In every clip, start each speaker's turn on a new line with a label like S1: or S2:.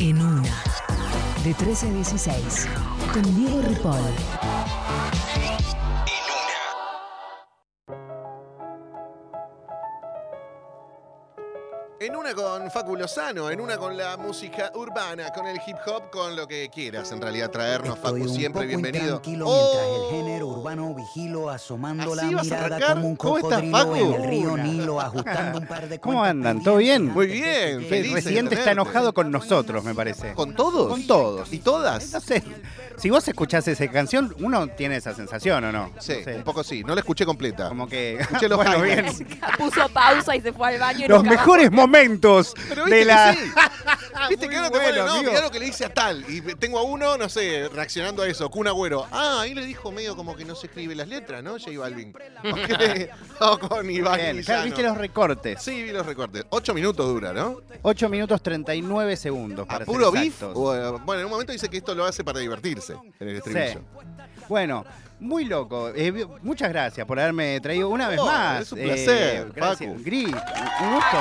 S1: En una. De 13 a 16. Con Diego Ripoll.
S2: Con Facu Lozano, en una con la música urbana, con el hip hop, con lo que quieras. En realidad, traernos,
S3: Estoy
S2: Facu,
S3: un
S2: siempre
S3: poco
S2: bienvenido. ¡Oh!
S3: mientras el género urbano vigilo asomando
S2: ¿Así
S3: la mirada como un
S2: ¿Cómo estás,
S3: en el río Nilo ajustando un par de
S4: ¿Cómo andan? ¿Todo bien?
S2: Muy bien, feliz
S3: el
S2: de
S4: Residente está enojado con nosotros, me parece.
S2: ¿Con todos?
S4: Con todos.
S2: ¿Y todas?
S4: No sé, si vos escuchás esa canción, uno tiene esa sensación o no.
S2: Sí,
S4: No sé,
S2: un poco sí. No la escuché completa.
S4: Como que.
S2: Escuché los
S4: bueno, bien.
S5: Puso pausa y se fue al baño. y
S4: Los
S5: nunca
S4: mejores momentos
S2: Pero viste
S4: de la.
S2: que sí. Viste
S4: Muy
S2: que ahora te
S4: bueno,
S2: ponen, no,
S4: amigo.
S2: mirá lo que le dice a tal. Y tengo a uno, no sé, reaccionando a eso, Kun Agüero. Ah, ahí le dijo medio como que no se escribe las letras, ¿no? J Balvin. O con Iván
S4: Bien, claro, viste los recortes.
S2: Sí, vi los recortes. Ocho minutos dura, ¿no?
S4: 8 minutos 39 segundos.
S2: ¿A
S4: Para
S2: puro
S4: ser
S2: beef?
S4: exactos.
S2: O, eh, bueno, en un momento dice que esto lo hace para divertirse en el estribillo.
S4: Bueno, muy loco. Eh, muchas gracias por haberme traído una vez
S2: Oh,
S4: más.
S2: es un placer,
S4: gracias.
S2: Facu.
S4: Gris, un gusto.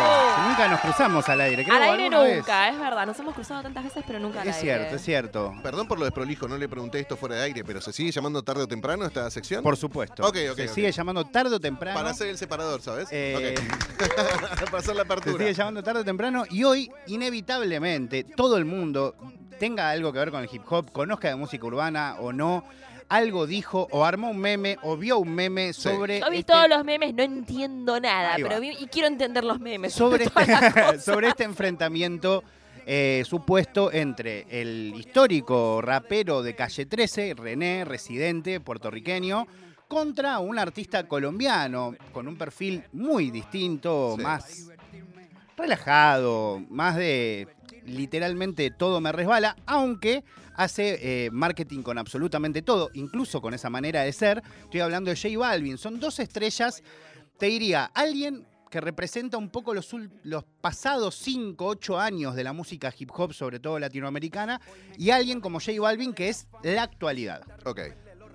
S4: Nunca nos cruzamos al aire. creo,
S5: Al aire
S4: vez.
S5: nunca, es verdad. Nos hemos cruzado tantas veces, pero nunca al
S4: Es
S5: aire.
S4: cierto, es cierto.
S2: Perdón por lo desprolijo, no le pregunté esto fuera de aire, pero ¿se sigue llamando tarde o temprano esta sección?
S4: Por supuesto.
S2: Ok, ok,
S4: Se sigue llamando tarde o temprano.
S2: Para hacer el separador, ¿sabes?
S4: Eh,
S2: Ok. para hacer la
S4: Se
S2: apertura.
S4: sigue llamando tarde o temprano y hoy, inevitablemente, todo el mundo tenga algo que ver con el hip hop, conozca de música urbana o no, algo dijo o armó un meme o vio un meme
S2: Sí.
S4: sobre.
S5: Yo vi
S4: este-
S5: todos los memes, no entiendo nada, pero vi- y quiero entender los memes.
S4: sobre este, sobre este enfrentamiento eh, supuesto entre el histórico rapero de Calle 13, René, residente puertorriqueño, contra un artista colombiano con un perfil muy distinto,
S2: Sí.
S4: más relajado, más de literalmente todo me resbala, aunque hace eh, marketing con absolutamente todo, incluso con esa manera de ser. Estoy hablando de J Balvin, son dos estrellas, te diría, alguien que representa un poco los, los pasados 5, 8 años de la música hip hop, sobre todo latinoamericana, y alguien como J Balvin que es la actualidad.
S2: Ok.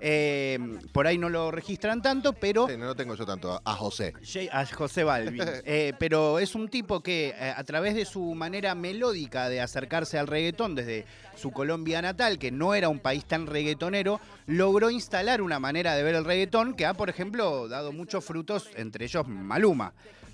S4: Eh, por ahí no lo registran tanto, pero
S2: Sí, no lo tengo yo tanto. A José.
S4: A José Balvin. Eh, pero es un tipo que eh, a través de su manera melódica de acercarse al reggaetón desde su Colombia natal, que no era un país tan reggaetonero, logró instalar una manera de ver el reggaetón que ha, por ejemplo, dado muchos frutos, entre ellos Maluma.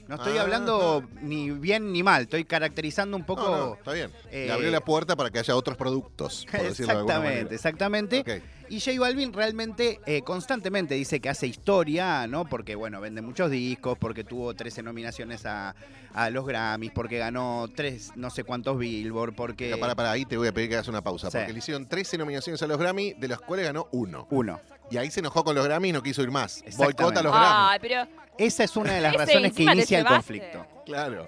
S4: No estoy
S2: Ah.
S4: hablando ni bien ni mal, estoy caracterizando un poco...
S2: No, no, está bien.
S4: eh,
S2: Le abrió la puerta para que haya otros productos, por de
S4: Exactamente, exactamente. Y J Balvin realmente eh, constantemente dice que hace historia, ¿no? Porque, bueno, vende muchos discos, porque tuvo 13 nominaciones a, a los Grammys, porque ganó tres, no sé cuántos Billboard, porque...
S2: Pero para, para ahí te voy a pedir que hagas una pausa.
S4: Sí.
S2: Porque le hicieron 13 nominaciones a los Grammy, de las cuales ganó uno.
S4: Uno.
S2: Y ahí se enojó con los Grammy y no quiso ir más. Boicota a los Grammy.
S5: Ay, pero
S4: Esa es una de las
S5: Ese,
S4: razones que
S5: encima te
S4: inicia el
S5: llevaste.
S4: conflicto.
S2: Claro.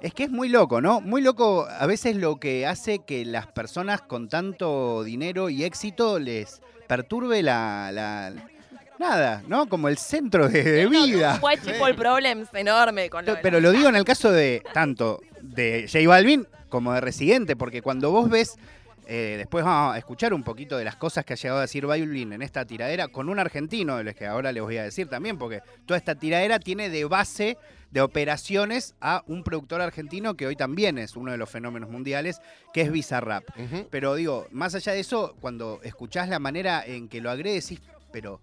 S4: Es que es muy loco, ¿no? Muy loco a veces lo que hace que las personas con tanto dinero y éxito les perturbe la... la- nada, ¿no? Como el centro de, de vida.
S5: White People Problems enorme con lo de
S4: Pero lo digo en el caso de tanto de J Balvin como de Residente, porque cuando vos ves, eh, después vamos a escuchar un poquito de las cosas que ha llegado a decir Balvin en esta tiradera con un argentino, de los que ahora les voy a decir también, porque toda esta tiradera tiene de base de operaciones a un productor argentino que hoy también es uno de los fenómenos mundiales, que es Bizarrap. Pero digo, más allá de eso, cuando escuchás la manera en que lo agrede, decís, pero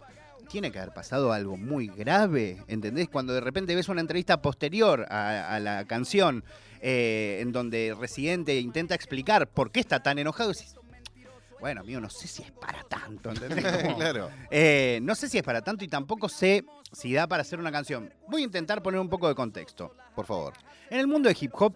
S4: tiene que haber pasado algo muy grave, ¿entendés? Cuando de repente ves una entrevista posterior a, a la canción, eh, en donde Residente intenta explicar por qué está tan enojado, decís, bueno, amigo, no sé si es para tanto, ¿entendés? Como,
S2: claro.
S4: eh, no sé si es para tanto y tampoco sé si da para hacer una canción. Voy a intentar poner un poco de contexto.
S2: Por favor.
S4: En el mundo de hip hop,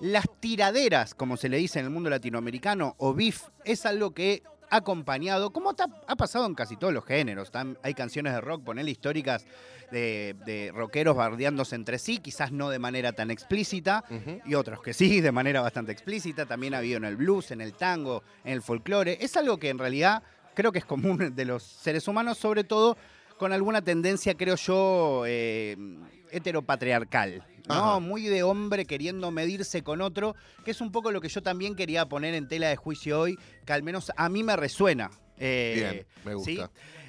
S4: las tiraderas, como se le dice en el mundo latinoamericano, o beef, es algo que acompañado, como ha pasado en casi todos los géneros. Hay canciones de rock, ponele históricas, de, de rockeros bardeándose entre sí, quizás no de manera tan explícita, y otros que sí, de manera bastante explícita. También ha habido en el blues, en el tango, en el folclore. Es algo que en realidad creo que es común de los seres humanos, sobre todo con alguna tendencia, creo yo, eh, heteropatriarcal. ¿No? Muy de hombre queriendo medirse con otro, que es un poco lo que yo también quería poner en tela de juicio hoy, que al menos a mí me resuena. Eh,
S2: Bien, me gusta.
S4: ¿sí?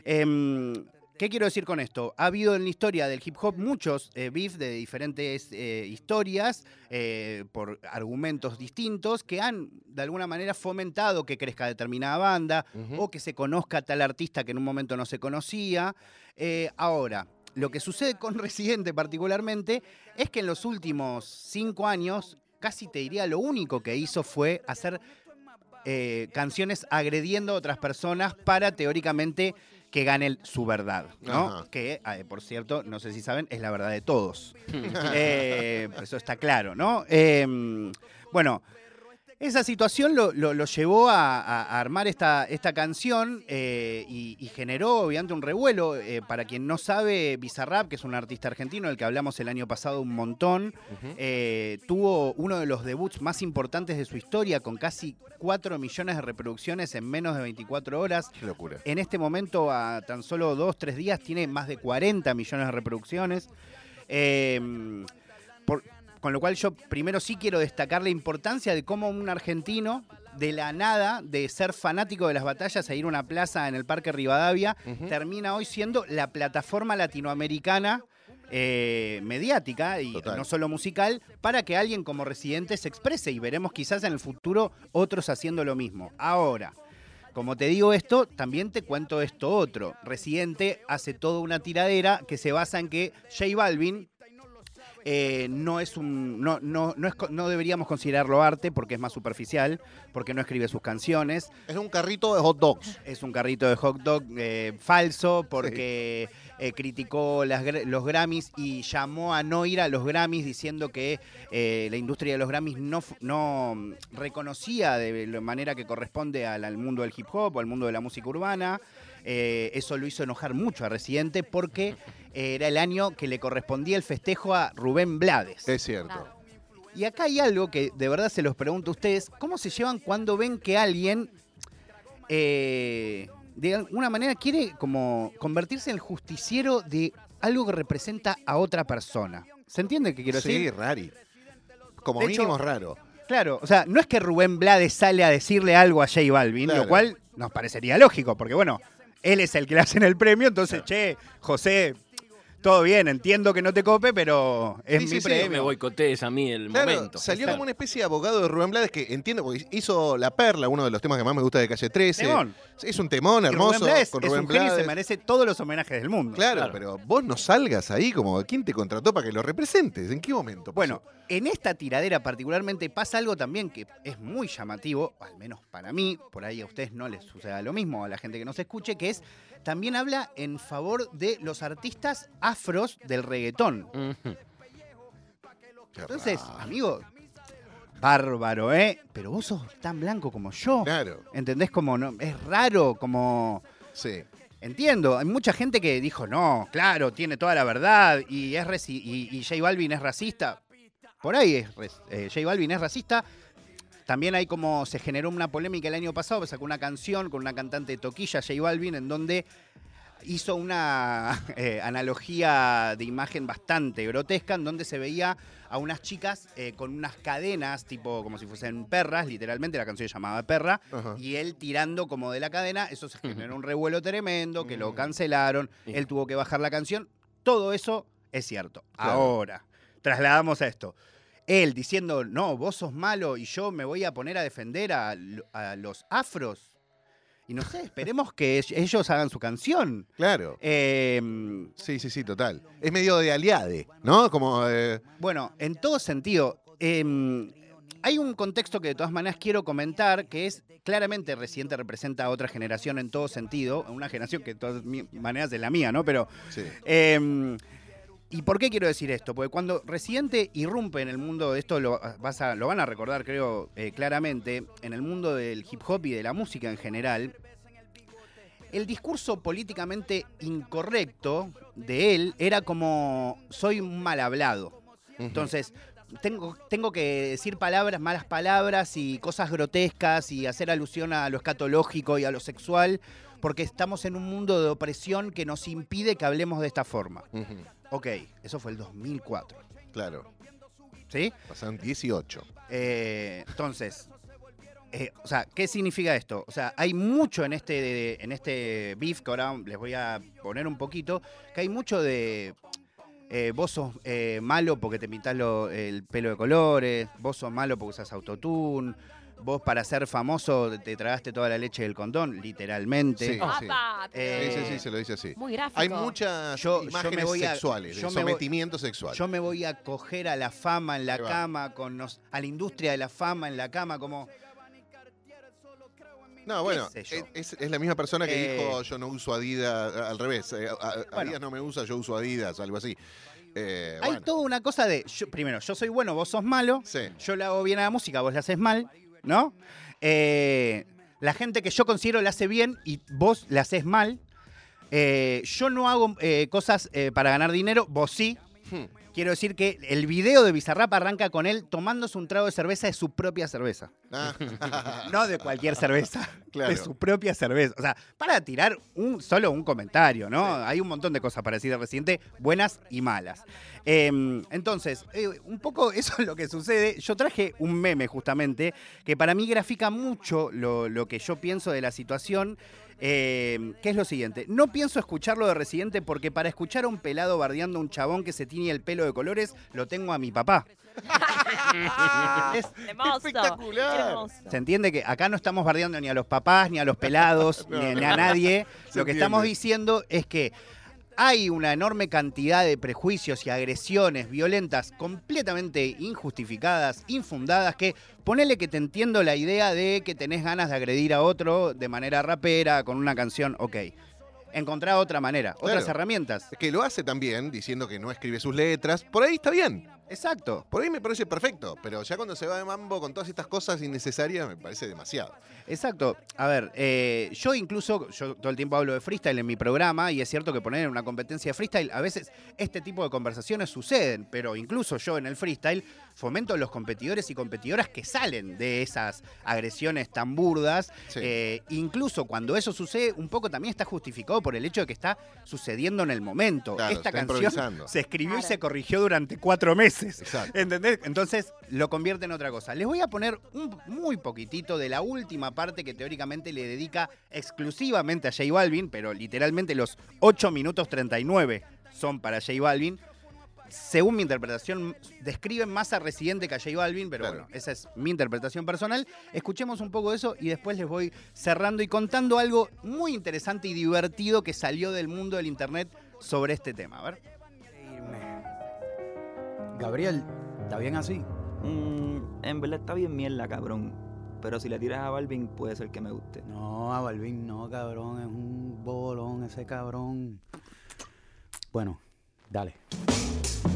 S4: Em, ¿Qué quiero decir con esto? Ha habido en la historia del hip hop muchos eh, beef de diferentes eh, historias eh, por argumentos distintos que han de alguna manera fomentado que crezca determinada banda o que se conozca tal artista que en un momento no se conocía. Ahora, lo que sucede con Residente particularmente es que en los últimos cinco años, casi te diría lo único que hizo fue hacer eh, canciones agrediendo a otras personas para teóricamente que gane su verdad, ¿no?
S2: Ajá.
S4: Que, eh, por cierto, no sé si saben, es la verdad de todos. Eh, eso está claro, ¿no? Eh, bueno, esa situación lo, lo- lo llevó a, armar esta, esta canción eh, y, y generó obviamente un revuelo. Eh, para quien no sabe, Bizarrap, que es un artista argentino del que hablamos el año pasado un montón, eh, tuvo uno de los debuts más importantes de su historia, con casi 4 millones de reproducciones en menos de 24 horas.
S2: Qué locura.
S4: En este momento, a tan solo 2, 3 días, tiene más de 40 millones de reproducciones. Eh, por- con lo cual yo primero sí quiero destacar la importancia de cómo un argentino, de la nada, de ser fanático de las batallas, a ir a una plaza en el Parque Rivadavia, termina hoy siendo la plataforma latinoamericana eh, mediática y
S2: Total.
S4: no solo musical para que alguien como residente se exprese y veremos quizás en el futuro otros haciendo lo mismo. Ahora, como te digo esto, también te cuento esto otro. Residente hace toda una tiradera que se basa en que J Balvin eh, no es un. No, no, no, es, no deberíamos considerarlo arte porque es más superficial, porque no escribe sus canciones.
S2: Es un carrito de hot dogs.
S4: Es un carrito de hot dog eh, falso porque eh, criticó las los Grammys y llamó a no ir a los Grammys diciendo que la industria de los Grammys no, no reconocía de la manera que corresponde al, al mundo del hip hop o al mundo de la música urbana. Eh, eso lo hizo enojar mucho a Residente porque era el año que le correspondía el festejo a Rubén Blades.
S2: Es cierto.
S5: Claro.
S4: Y acá hay algo que de verdad se los pregunto a ustedes. ¿Cómo se llevan cuando ven que alguien, eh, de alguna manera, quiere como convertirse en el justiciero de algo que representa a otra persona? ¿Se entiende qué quiero
S2: sí,
S4: decir?
S2: rari. Como
S4: De
S2: mínimo raro.
S4: Claro, o sea, no es que Rubén Blades sale a decirle algo a J Balvin,
S2: Claro.
S4: lo cual nos parecería lógico, porque bueno, él es el que le hacen el premio, entonces, che, José, todo bien, entiendo que no te cope, pero es
S2: Sí,
S4: mi
S2: sí, sí,
S4: premio.
S6: me boicotees a mí el
S2: Claro,
S6: momento.
S2: salió
S4: Claro.
S2: como una especie de abogado de Rubén Blades que entiendo, porque hizo La Perla, uno de los temas que más me gusta de Calle 13.
S4: Temón.
S2: Es un temón hermoso
S4: Rubén Blades
S2: con
S4: es
S2: Rubén
S4: un genio y se
S2: Blades.
S4: merece todos los homenajes del mundo.
S2: Claro,
S6: Claro.
S2: pero vos no salgas ahí como quién te contrató para que lo representes. ¿En qué momento? pasó?
S4: Bueno, en esta tiradera particularmente pasa algo también que es muy llamativo, al menos para mí, por ahí a ustedes no les suceda lo mismo, a la gente que nos escuche, que es, también habla en favor de los artistas afros del reggaetón. Entonces, amigo, bárbaro, ¿eh? Pero vos sos tan blanco como yo.
S2: Claro,
S4: ¿Entendés? Como no, es raro, como...
S2: sí.
S4: Entiendo, hay mucha gente que dijo, no, claro, tiene toda la verdad y, es y, y J Balvin es racista. Por ahí es, eh, J Balvin es racista. También hay como se generó una polémica el año pasado, sacó una canción con una cantante de toquilla, J Balvin, en donde hizo una eh, analogía de imagen bastante grotesca, en donde se veía a unas chicas eh, con unas cadenas, tipo como si fuesen perras, literalmente, la canción se llamaba Perra,
S2: Ajá.
S4: y él tirando como de la cadena, eso se generó un revuelo tremendo, que lo
S2: Mm.
S4: cancelaron, él tuvo que bajar la canción, todo eso es cierto.
S2: Claro.
S4: Ahora, trasladamos a esto. Él diciendo, no, vos sos malo y yo me voy a poner a defender a, lo- a los afros. Y no sé, esperemos que ell- ellos hagan su canción.
S2: Claro.
S4: Eh,
S2: Sí, sí, sí, total. Es medio de aliade, ¿no? Como. eh,
S4: Bueno, en todo sentido, eh, hay un contexto que de todas maneras quiero comentar, que es claramente Residente representa a otra generación en todo sentido, una generación que de todas maneras es la mía, ¿no? Pero,
S2: sí.
S4: ¿Y por qué quiero decir esto? Porque cuando Residente irrumpe en el mundo, esto lo, vas a- lo van a recordar creo eh, claramente, en el mundo del hip hop y de la música en general, el discurso políticamente incorrecto de él era como, soy mal hablado. Entonces, tengo, tengo que decir palabras, malas palabras y cosas grotescas y hacer alusión a lo escatológico y a lo sexual, porque estamos en un mundo de opresión que nos impide que hablemos de esta forma.
S2: Ujú,
S4: Ok, eso fue el 2004.
S2: Claro.
S4: ¿Sí?
S2: Pasaron 18.
S4: Eh, entonces, Eh, o sea, ¿qué significa esto? O sea, hay mucho en este, en este beef, que ahora les voy a poner un poquito, que hay mucho de... eh, vos sos eh, malo porque te pintás lo- el pelo de colores, vos sos malo porque usas autotune, vos para ser famoso te tragaste toda la leche del condón, literalmente.
S2: Sí.
S5: Papá,
S4: Eh,
S2: Sí, sí, sí, se lo dice así.
S5: Muy gráfico.
S2: Hay muchas
S4: Yo- yo
S2: imágenes
S4: me voy a-
S2: sexuales,
S4: yo
S2: de
S4: me voy-
S2: sometimiento sexual.
S4: Yo me voy a coger a la fama en la cama, con nos- a la industria de la fama en la cama, como...
S2: No, bueno,
S4: yo?
S2: es, es la misma persona que
S4: Eh,
S2: dijo yo no uso Adidas, al revés, eh, a- a-
S4: Bueno.
S2: Adidas no me usa, yo uso Adidas, algo así. Eh,
S4: Hay
S2: bueno,
S4: toda una cosa de, yo- primero, yo soy bueno, vos sos malo,
S2: Sí.
S4: yo le hago bien a la música, vos la haces mal, ¿no? Eh, la gente que yo considero la hace bien y vos la haces mal. Eh, yo no hago eh, cosas para ganar dinero, vos sí.
S2: Hmm.
S4: Quiero decir que el video de Bizarrap arranca con él tomándose un trago de cerveza de su propia cerveza.
S2: Ah,
S4: No de cualquier cerveza,
S2: Claro.
S4: de su propia cerveza. O sea, para tirar un, solo un comentario, ¿no? Hay un montón de cosas para decir de Residente, buenas y malas. Eh, entonces, eh, un poco eso es lo que sucede. Yo traje un meme justamente que para mí grafica mucho lo, lo que yo pienso de la situación. Eh, que es lo siguiente, no pienso escucharlo de Residente porque para escuchar a un pelado bardeando a un chabón que se tiñe el pelo de colores, lo tengo a mi papá. Es-.
S2: Espectacular.
S4: Se entiende que acá no estamos bardeando ni a los papás, ni a los pelados,
S2: No,
S4: ni, a nadie. Lo que
S2: entiende.
S4: estamos diciendo es que hay una enorme cantidad de prejuicios y agresiones violentas completamente injustificadas, infundadas, que ponele que te entiendo la idea de que tenés ganas de agredir a otro de manera rapera, con una canción, ok. Encontrar otra manera, otras herramientas.
S2: que lo hace también diciendo que no escribe sus letras. Por ahí está bien.
S4: Exacto.
S2: Por ahí me parece perfecto. Pero ya cuando se va de mambo con todas estas cosas innecesarias, me parece demasiado.
S4: Exacto. A ver, eh, yo incluso, yo todo el tiempo hablo de freestyle en mi programa y es cierto que poner en una competencia de freestyle, a veces este tipo de conversaciones suceden, pero incluso yo en el freestyle fomento los competidores y competidoras que salen de esas agresiones tan burdas.
S2: Sí.
S4: Eh, incluso cuando eso sucede, un poco también está justificado por el hecho de que está sucediendo en el momento.
S2: Claro,
S4: Esta canción se escribió y se corrigió durante cuatro meses.
S2: Exacto.
S4: ¿Entendés? Entonces lo convierte en otra cosa. Les voy a poner un muy poquitito de la última parte que teóricamente le dedica exclusivamente a J Balvin, pero literalmente los 8 minutos 39 son para J Balvin. Según mi interpretación, describen más a Residente que a J Balvin, pero
S2: Claro.
S4: bueno, esa es mi interpretación personal. Escuchemos un poco de eso y después les voy cerrando y contando algo muy interesante y divertido que salió del mundo del internet sobre este tema. A ver.
S6: Gabriel, ¿está bien así?
S7: Mm, en verdad está bien mierda, cabrón. Pero si le tiras a Balvin, puede ser que me guste.
S6: No, a Balvin no, cabrón. Es un bolón ese cabrón. Bueno, dale.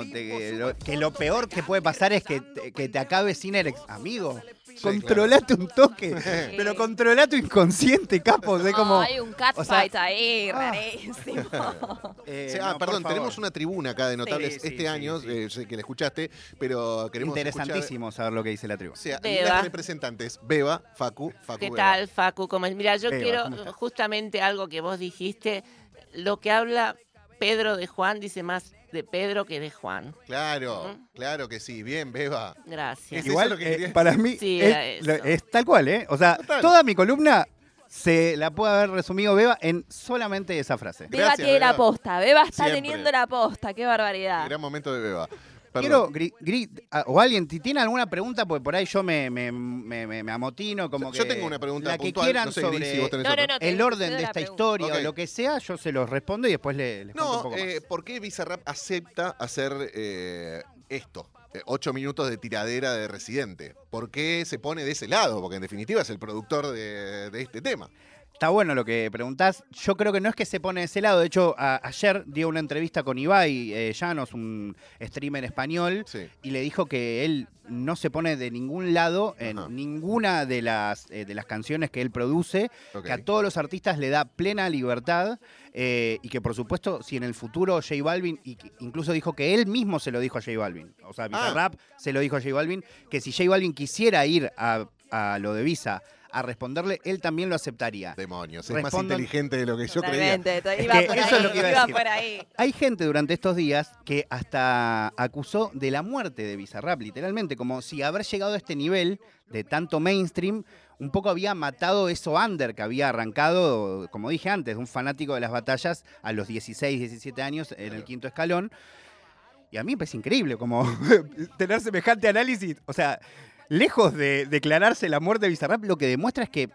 S4: como te- que, lo, que lo peor que puede pasar es que te, que te acabe sin erección. Amigo,
S2: Sí,
S4: controlate un toque, pero controla tu inconsciente, capo. Es como,
S5: hay un catfight
S4: o sea,
S5: ahí,
S4: ah.
S5: rarísimo.
S4: eh,
S2: ah,
S4: no,
S2: perdón, tenemos una tribuna acá de notables
S4: Sí,
S2: este
S4: sí,
S2: año,
S4: sí.
S2: eh, que la escuchaste, pero queremos escuchar-
S4: Interesantísimo saber lo que dice la tribu.
S2: o sea,
S5: Beba.
S2: las representantes, Beba, Facu, Facu.
S8: ¿Qué
S2: Beba.
S8: tal, Facu? ¿Cómo es? Mira, yo
S4: Beba,
S8: quiero justamente algo que vos dijiste. Lo que habla Pedro de Juan dice más de Pedro que de Juan.
S2: Claro, claro que sí, bien, Beba.
S8: Gracias.
S2: ¿Es eso
S4: Igual,
S2: lo que
S4: eh, para mí,
S8: Sí,
S4: es,
S8: era eso.
S4: lo- es tal cual, ¿eh? O sea,
S2: Total.
S4: toda mi columna se la puede haber resumido Beba en solamente esa frase.
S5: Beba
S2: Gracias,
S5: tiene la posta. Beba está
S2: Siempre.
S5: teniendo la posta. Qué barbaridad.
S2: Gran momento de Beba.
S4: Quiero, gri- gri- a- o alguien, si tiene alguna pregunta, porque por ahí yo me, me, me- me- me amotino, como
S2: Yo
S4: que
S2: tengo una pregunta
S4: la que
S2: puntual,
S4: quieran
S2: no sé,
S4: sobre
S2: si vos tenés
S5: No, no, no.
S4: el orden de esta historia o lo que sea, yo se los respondo y después le- les cuento un
S2: No,
S4: poco más.
S2: eh, ¿por qué Bizarrap acepta hacer eh, esto? Eh, Ocho minutos de tiradera de Residente. ¿Por qué se pone de ese lado? Porque en definitiva es el productor de, de este tema.
S4: Está bueno lo que preguntás. Yo creo que no es que se pone de ese lado. De hecho, a- ayer dio una entrevista con Ibai eh, Llanos, un streamer español,
S2: Sí.
S4: y le dijo que él no se pone de ningún lado en
S2: Ajá.
S4: ninguna de las, eh, de las canciones que él produce, que a todos los artistas le da plena libertad eh, y que por supuesto si en el futuro J Balvin, y que incluso dijo que él mismo se lo dijo a J Balvin, o sea, Bizarrap se lo dijo a J Balvin, que si J Balvin quisiera ir a, a lo de Visa a responderle, él también lo aceptaría.
S2: Demonios, es más inteligente de lo que yo creía.
S4: Es
S5: iba
S4: que
S5: por
S4: eso
S5: ahí,
S4: es lo que iba a decir.
S5: por ahí.
S4: Hay gente durante estos días que hasta acusó de la muerte de Bizarrap, literalmente, como si haber llegado a este nivel de tanto mainstream, un poco había matado eso under que había arrancado, como dije antes, de un fanático de las batallas a los 16, 17 años en el quinto escalón. Y a mí me parece increíble como tener semejante análisis. O sea, lejos de declararse la muerte de Bizarrap, lo que demuestra es que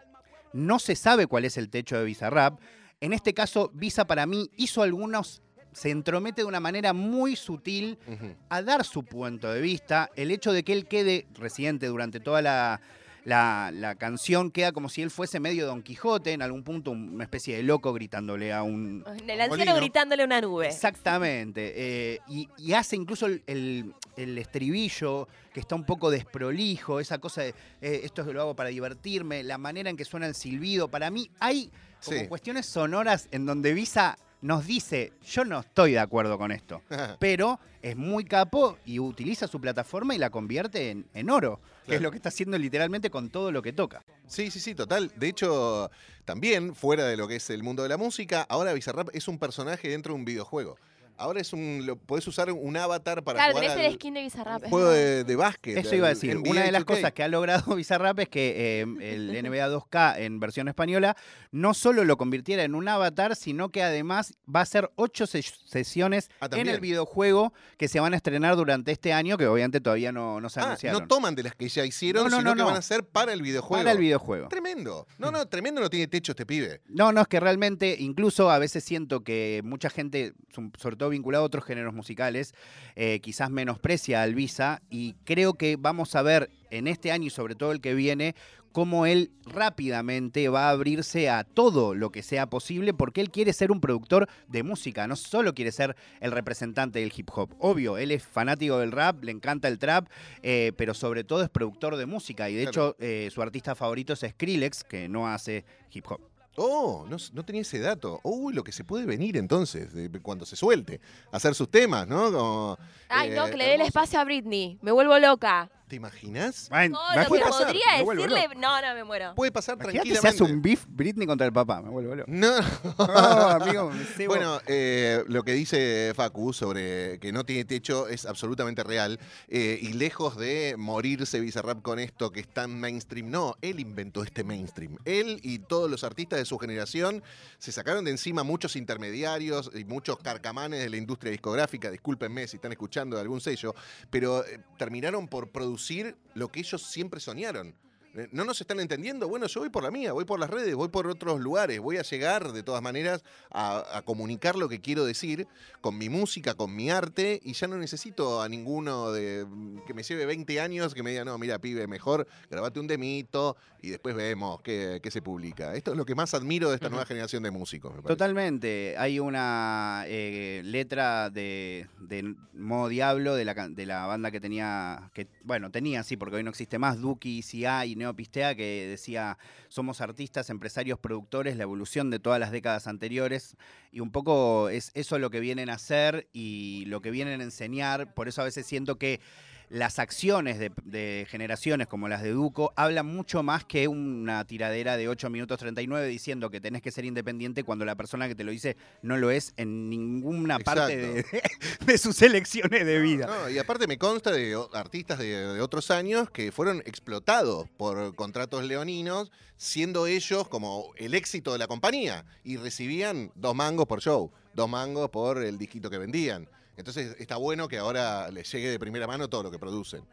S4: no se sabe cuál es el techo de Bizarrap. En este caso, Visa para mí hizo algunos, se entromete de una manera muy sutil a dar su punto de vista. El hecho de que él quede residente durante toda la, la- la canción queda como si él fuese medio Don Quijote, en algún punto una especie de loco gritándole a un,
S5: El anciano gritándole a una nube.
S4: Exactamente. eh, y, y hace incluso el, el- el estribillo que está un poco desprolijo, esa cosa de eh, esto lo hago para divertirme, la manera en que suena el silbido. Para mí hay como
S2: Sí.
S4: cuestiones sonoras en donde Visa nos dice, yo no estoy de acuerdo con esto, pero es muy capo y utiliza su plataforma y la convierte en, en oro, que
S2: Claro.
S4: es lo que está haciendo literalmente con todo lo que toca.
S2: Sí, sí, sí, total. De hecho, también, fuera de lo que es el mundo de la música, ahora Bizarrap es un personaje dentro de un videojuego. Ahora es un. Lo, podés usar un avatar para
S5: Claro,
S2: jugar
S5: tenés
S2: al
S5: el skin de Bizarrap.
S2: juego de, de básquet.
S4: Eso iba a decir.
S2: NBA
S4: Una de las
S2: 2K.
S4: cosas que ha logrado Bizarrap es que eh, el NBA 2K en versión española no solo lo convirtiera en un avatar, sino que además va a ser ocho ses- sesiones
S2: Ah,
S4: en el videojuego que se van a estrenar durante este año, que obviamente todavía no, no se
S2: Ah,
S4: anunciaron.
S2: no toman de las que ya hicieron,
S4: No, no,
S2: sino
S4: no,
S2: que
S4: no.
S2: van a ser para el videojuego.
S4: para el videojuego.
S2: Tremendo. No, no, tremendo no tiene techo este pibe.
S4: No, no, es que realmente, incluso a veces siento que mucha gente, sobre todo vinculada a otros géneros musicales, eh, quizás menosprecia al Visa y creo que vamos a ver en este año y sobre todo el que viene cómo él rápidamente va a abrirse a todo lo que sea posible porque él quiere ser un productor de música, no solo quiere ser el representante del hip hop. Obvio, él es fanático del rap, le encanta el trap, eh, pero sobre todo es productor de música y de
S2: Claro.
S4: hecho eh, su artista favorito es Skrillex, que no hace hip hop.
S2: Oh, no, no tenía ese dato. Uy, lo que se puede venir entonces, de- cuando se suelte. Hacer sus temas, ¿no? Como,
S5: Ay, no,
S2: eh,
S5: que le dé el espacio a Britney. Me vuelvo loca.
S2: ¿Te imaginas?
S4: Bueno,
S5: Todo lo que
S2: puede
S4: acuerdo-
S2: pasar,
S5: podría
S4: me vuelvo
S5: decirle. No, no, me muero.
S2: Puede pasar
S4: Imagínate si
S2: tranquilamente.
S4: hace un beef Britney contra el papá, me vuelvo loco.
S2: No,
S4: No, amigo, me cebo.
S2: Bueno, eh, lo que dice Facu sobre que no tiene techo es absolutamente real. eh, y lejos de morirse Bizarrap con esto que es tan mainstream, no, él inventó este mainstream. Él y todos los artistas de su generación se sacaron de encima muchos intermediarios y muchos carcamanes de la industria discográfica. Discúlpenme si están escuchando de algún sello, pero eh, terminaron por producir lo que ellos siempre soñaron. Eh, ¿No nos están entendiendo? Bueno, yo voy por la mía, voy por las redes, voy por otros lugares, voy a llegar de todas maneras a, a comunicar lo que quiero decir con mi música, con mi arte, y ya no necesito a ninguno de que me lleve 20 años que me diga, no, mira, pibe, mejor grabate un demito y después vemos qué, qué se publica. Esto es lo que más admiro de esta nueva generación de músicos. me.
S4: Totalmente. Hay una eh, letra de, de Modo Diablo de la, de la banda que tenía, que bueno, tenía, sí, porque hoy no existe más, Duki, CA y Neopistea, que decía, somos artistas, empresarios, productores, la evolución de todas las décadas anteriores. Y un poco es eso lo que vienen a hacer y lo que vienen a enseñar. Por eso a veces siento que las acciones de, de generaciones como las de Duco hablan mucho más que una tiradera de 8 minutos 39 diciendo que tenés que ser independiente cuando la persona que te lo dice no lo es en ninguna parte de, de sus elecciones de vida.
S2: No, y aparte me consta de artistas de, de otros años que fueron explotados por contratos leoninos, siendo ellos como el éxito de la compañía y recibían dos mangos por show, dos mangos por el disquito que vendían. Entonces está bueno que ahora les llegue de primera mano todo lo que producen.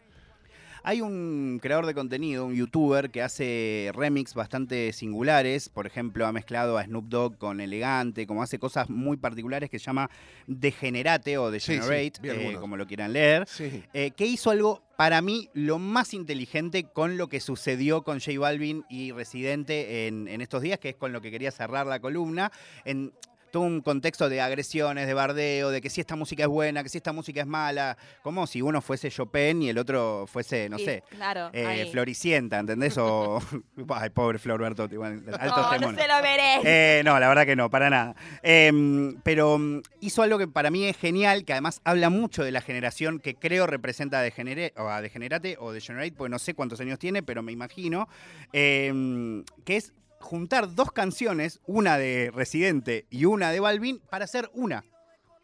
S4: Hay un creador de contenido, un youtuber, que hace remix bastante singulares. Por ejemplo, ha mezclado a Snoop Dogg con Elegante, como hace cosas muy particulares que se llama Degenerate o
S2: Sí, sí,
S4: Degenerate, eh, como lo quieran leer.
S2: Sí.
S4: eh, que hizo algo para mí lo más inteligente con lo que sucedió con J Balvin y Residente en, en estos días, que es con lo que quería cerrar la columna. En todo un contexto de agresiones, de bardeo, de que si esta música es buena, que si esta música es mala, como si uno fuese Chopin y el otro fuese, no
S5: Y,
S4: sé,
S5: Claro.
S4: eh. Floricienta, ¿entendés? O. Ay, pobre Flor Bertotti, igual, altos
S5: Oh, no se lo merece.
S4: Eh, no, la verdad que no, para nada. Em, pero mm, hizo algo que para mí es genial, que además habla mucho de la generación que creo representa a, Degenere- o a Degenerate o Degenerate, porque no sé cuántos años tiene, pero me imagino, em, que es juntar dos canciones, una de Residente y una de Balvin, para hacer una.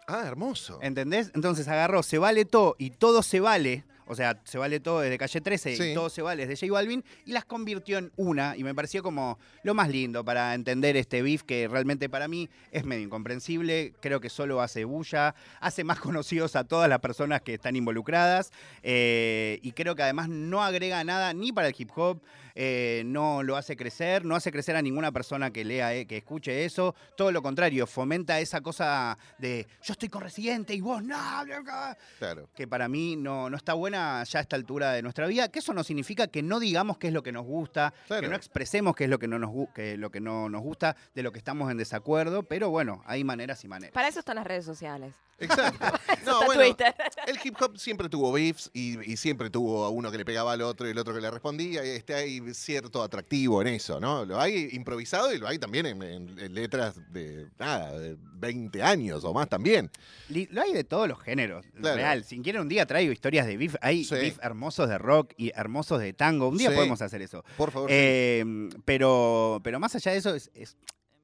S2: Ah, hermoso.
S4: ¿Entendés? Entonces agarró Se Vale Todo y Todo Se Vale. O sea, se vale todo desde calle 13
S2: Sí.
S4: y todo se vale desde J Balvin y las convirtió en una y me pareció como lo más lindo para entender este beef que realmente para mí es medio incomprensible, creo que solo hace bulla, hace más conocidos a todas las personas que están involucradas eh, y creo que además no agrega nada ni para el hip hop, eh, no lo hace crecer, no hace crecer a ninguna persona que lea, eh, que escuche eso, todo lo contrario, fomenta esa cosa de yo estoy con Residente y vos no, loca",
S2: Claro.
S4: que para mí no, no está buena ya a esta altura de nuestra vida, que eso no significa que no digamos qué es lo que nos gusta,
S2: Claro.
S4: que no expresemos qué es lo que no nos, que lo que no nos gusta, de lo que estamos en desacuerdo, pero bueno, hay maneras y maneras.
S5: Para eso están las redes sociales.
S2: Exacto. No,
S5: Está
S2: bueno,
S5: Twitter.
S2: el hip hop siempre tuvo beefs y, y siempre tuvo a uno que le pegaba al otro y el otro que le respondía. Y este, hay cierto atractivo en eso, ¿no? Lo hay improvisado y lo hay también en, en- en letras de, nada, de 20 años o más también.
S4: Lo hay de todos los géneros,
S2: Claro.
S4: real. Si quieren un día traigo historias de beef, hay
S2: Sí.
S4: beef hermosos de rock y hermosos de tango. Un día
S2: Sí.
S4: podemos hacer eso.
S2: Por favor.
S4: Eh, pero, pero más allá de eso, es, es-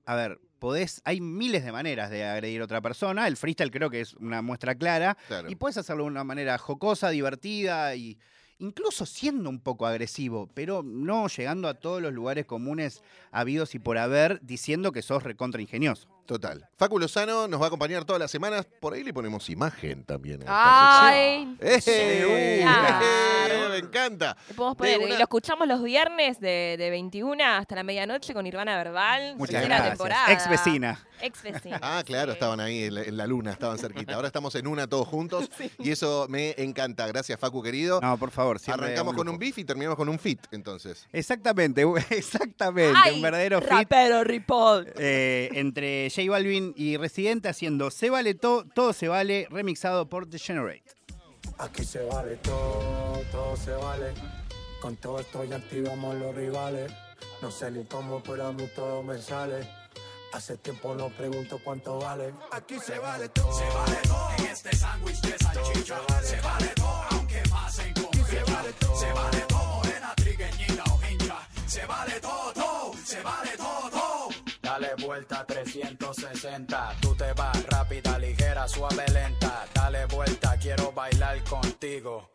S4: a ver, podés, hay miles de maneras de agredir a otra persona. El freestyle creo que es una muestra clara.
S2: Claro.
S4: Y puedes hacerlo de una manera jocosa, divertida y incluso siendo un poco agresivo, pero no llegando a todos los lugares comunes habidos y por haber, diciendo que sos recontra ingenioso.
S2: Total. Facu Lozano nos va a acompañar todas las semanas. Por ahí le ponemos imagen también.
S5: Ay.
S2: sección. ¡Eh! Me encanta.
S5: Podemos y
S2: una-
S5: lo escuchamos los viernes de, de 21 hasta la medianoche con Nirvana Verbal.
S4: Muchas gracias.
S5: temporada.
S4: Ex vecina.
S5: Ex vecina.
S2: Ah, claro,
S5: sí.
S2: estaban ahí en la, en la luna, estaban cerquita. Ahora estamos en una todos juntos y eso me encanta. Gracias, Facu querido.
S4: No, por favor.
S2: Arrancamos con un beef y terminamos con un fit, entonces.
S4: Exactamente, exactamente.
S5: Ay,
S4: un verdadero fit
S5: Rapero Ripoll.
S4: eh, entre J Balvin y Residente haciendo Se Vale Todo, Todo Se Vale, remixado por The Generate.
S9: Aquí se vale todo, todo se vale. Con todo esto ya activamos los rivales. No sé ni cómo, pero a mí todo me sale. Hace tiempo no pregunto cuánto vale. Aquí se vale todo. Se vale todo en este sándwich de salchicha. Se vale todo aunque pasen con Se vale todo. Se vale todo, morena, trigueñita o hincha. Se vale todo, todo. Se vale todo, todo. Dale vuelta 360. Tú te vas suave, lenta. Dale vuelta, quiero bailar contigo.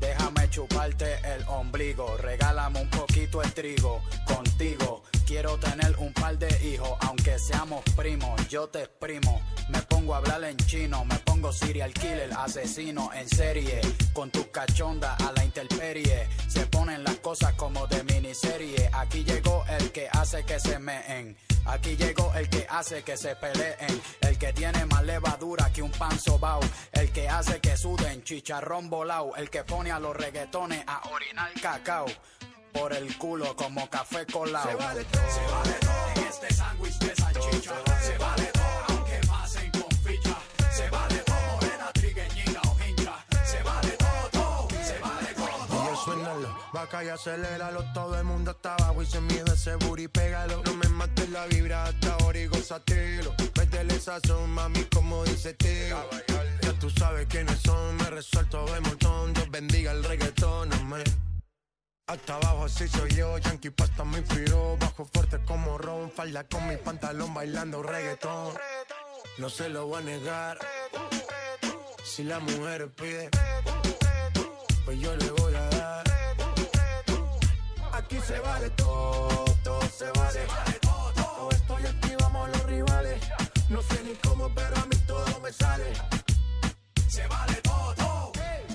S9: Déjame chuparte el ombligo, regálame un poquito el trigo contigo. Quiero tener un par de hijos, aunque seamos primos, yo te exprimo. Me pongo a hablar en chino, me pongo serial killer, asesino en serie. Con tus cachondas a la intemperie, se ponen las cosas como de miniserie. Aquí llegó el que hace que se meen. Aquí llegó el que hace que se peleen, el que tiene más levadura que un pan sobao, el que hace que suden chicharrón volao, el que pone a los reggaetones a orinar cacao por el culo como café colado. Se vale todo, se vale todo en este sándwich de salchicha. Se vale todo aunque pasen con ficha. Se vale todo morena, trigueñita o hincha. Se vale todo, todo, se vale todo, todo.
S10: Oye, suénalo, vaca y aceléralo. Todo el mundo está abajo y sin miedo ese booty, pégalo. No me mates la vibra hasta ahora y gozatelo. Métele sazón, mami, como dice tío. Ya tú sabes quiénes son, me resuelto de montón. Dios bendiga el reggaetón, amén. Hasta abajo así soy yo, Yankee Pasta me inspiró. Bajo fuerte como Ron, falda con mi pantalón bailando reggaetón. No se lo voy a negar. Si la mujer pide Pues yo le voy a dar. Aquí se vale todo, todo se vale. Todo esto y activamos los rivales. No sé ni cómo, pero a mí todo me sale.
S9: Se vale todo.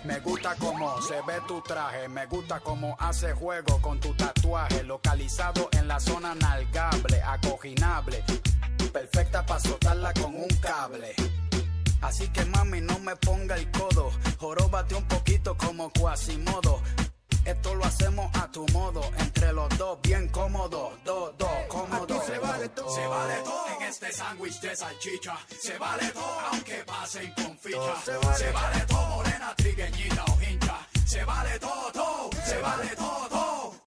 S9: Me gusta cómo se ve tu traje, me gusta cómo hace juego con tu tatuaje, localizado en la zona nalgable, acoginable, perfecta para soltarla con un cable. Así que mami no me ponga el codo, joróbate un poquito como Quasimodo. Esto lo hacemos a tu modo, entre los dos bien cómodo, dos, dos, cómodo.
S11: se vale todo.
S9: se vale todo en este sándwich de salchicha. Se vale todo aunque pasen con ficha.
S11: se vale.
S9: Se vale todo morena, trigueñita o hincha. Se vale todo, todo, se vale todo, todo.